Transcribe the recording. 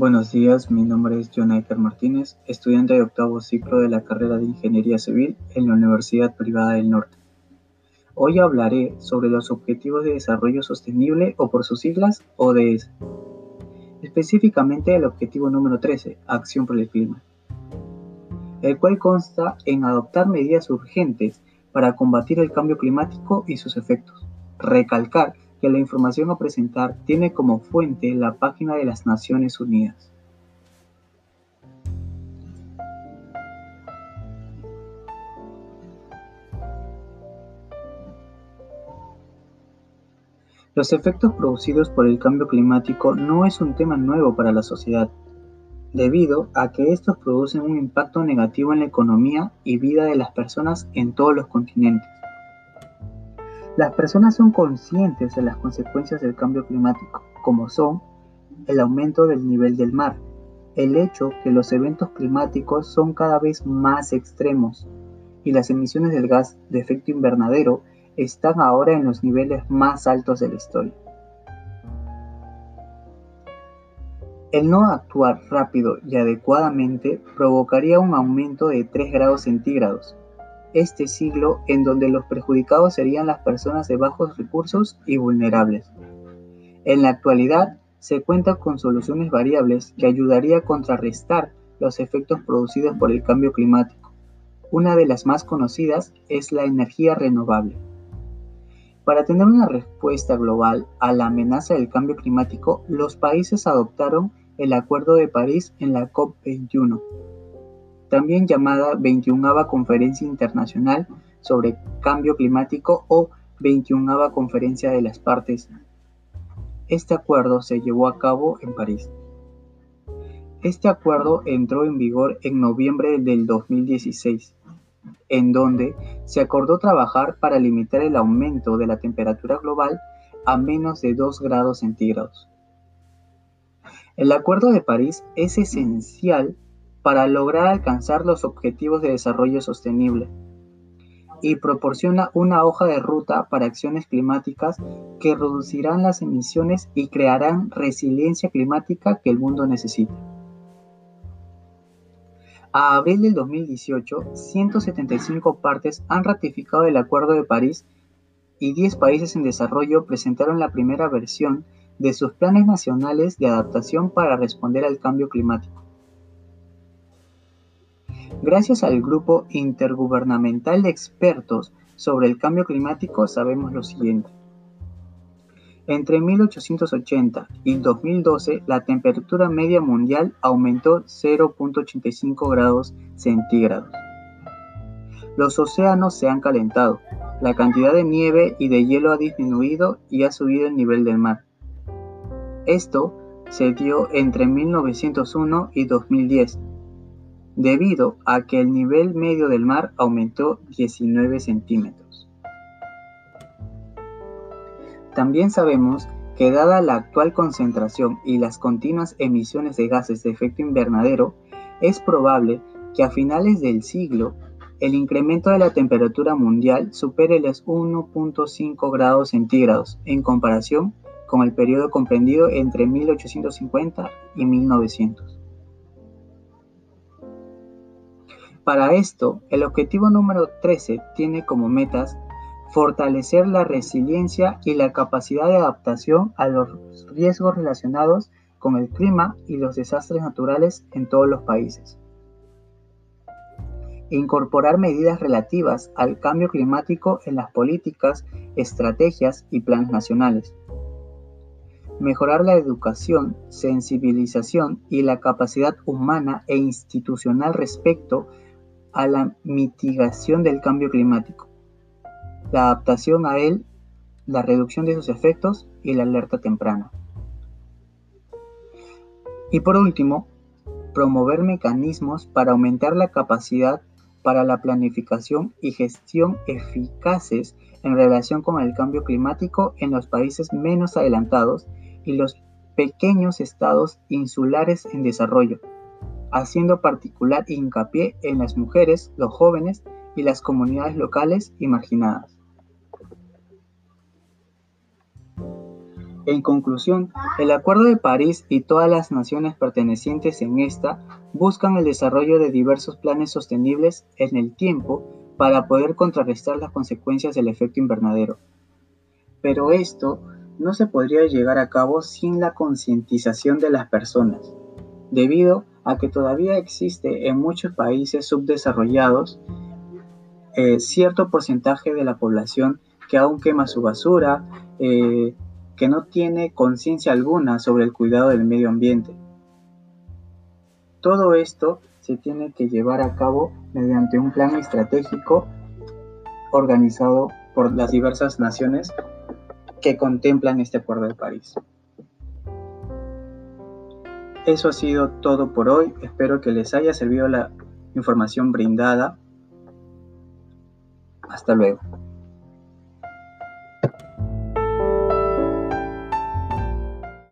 Buenos días, mi nombre es Iker Martínez, estudiante de octavo ciclo de la carrera de Ingeniería Civil en la Universidad Privada del Norte. Hoy hablaré sobre los Objetivos de Desarrollo Sostenible o por sus siglas ODS, específicamente el objetivo número 13, Acción por el Clima, el cual consta en adoptar medidas urgentes para combatir el cambio climático y sus efectos, recalcar que la información a presentar tiene como fuente la página de las Naciones Unidas. Los efectos producidos por el cambio climático no es un tema nuevo para la sociedad, debido a que estos producen un impacto negativo en la economía y vida de las personas en todos los continentes. Las personas son conscientes de las consecuencias del cambio climático, como son el aumento del nivel del mar, el hecho que los eventos climáticos son cada vez más extremos y las emisiones del gas de efecto invernadero están ahora en los niveles más altos de la historia. El no actuar rápido y adecuadamente provocaría un aumento de 3 grados centígrados, este siglo en donde los perjudicados serían las personas de bajos recursos y vulnerables. En la actualidad, se cuenta con soluciones variables que ayudaría a contrarrestar los efectos producidos por el cambio climático. Una de las más conocidas es la energía renovable. Para tener una respuesta global a la amenaza del cambio climático, los países adoptaron el Acuerdo de París en la COP21 también llamada 21 Conferencia Internacional sobre Cambio Climático o 21 Conferencia de las Partes. Este acuerdo se llevó a cabo en París. Este acuerdo entró en vigor en noviembre del 2016, en donde se acordó trabajar para limitar el aumento de la temperatura global a menos de 2 grados centígrados. El Acuerdo de París es esencial para lograr alcanzar los objetivos de desarrollo sostenible y proporciona una hoja de ruta para acciones climáticas que reducirán las emisiones y crearán resiliencia climática que el mundo necesita. A abril del 2018, 175 partes han ratificado el Acuerdo de París y 10 países en desarrollo presentaron la primera versión de sus planes nacionales de adaptación para responder al cambio climático. Gracias al Grupo Intergubernamental de Expertos sobre el Cambio Climático sabemos lo siguiente. Entre 1880 y 2012, la temperatura media mundial aumentó 0.85 grados centígrados. Los océanos se han calentado, la cantidad de nieve y de hielo ha disminuido y ha subido el nivel del mar. Esto se dio entre 1901 y 2010 debido a que el nivel medio del mar aumentó 19 centímetros. También sabemos que dada la actual concentración y las continuas emisiones de gases de efecto invernadero, es probable que a finales del siglo el incremento de la temperatura mundial supere los 1.5 grados centígrados en comparación con el periodo comprendido entre 1850 y 1900. Para esto, el objetivo número 13 tiene como metas fortalecer la resiliencia y la capacidad de adaptación a los riesgos relacionados con el clima y los desastres naturales en todos los países. Incorporar medidas relativas al cambio climático en las políticas, estrategias y planes nacionales. Mejorar la educación, sensibilización y la capacidad humana e institucional respecto a la mitigación del cambio climático, la adaptación a él, la reducción de sus efectos y la alerta temprana. Y por último, promover mecanismos para aumentar la capacidad para la planificación y gestión eficaces en relación con el cambio climático en los países menos adelantados y los pequeños estados insulares en desarrollo, haciendo particular hincapié en las mujeres, los jóvenes y las comunidades locales y marginadas. En conclusión, el Acuerdo de París y todas las naciones pertenecientes en esta buscan el desarrollo de diversos planes sostenibles en el tiempo para poder contrarrestar las consecuencias del efecto invernadero. Pero esto no se podría llegar a cabo sin la concientización de las personas, debido a que todavía existe en muchos países subdesarrollados eh, cierto porcentaje de la población que aún quema su basura, eh, que no tiene conciencia alguna sobre el cuidado del medio ambiente. Todo esto se tiene que llevar a cabo mediante un plan estratégico organizado por las diversas naciones que contemplan este Acuerdo de París. Eso ha sido todo por hoy. Espero que les haya servido la información brindada. Hasta luego.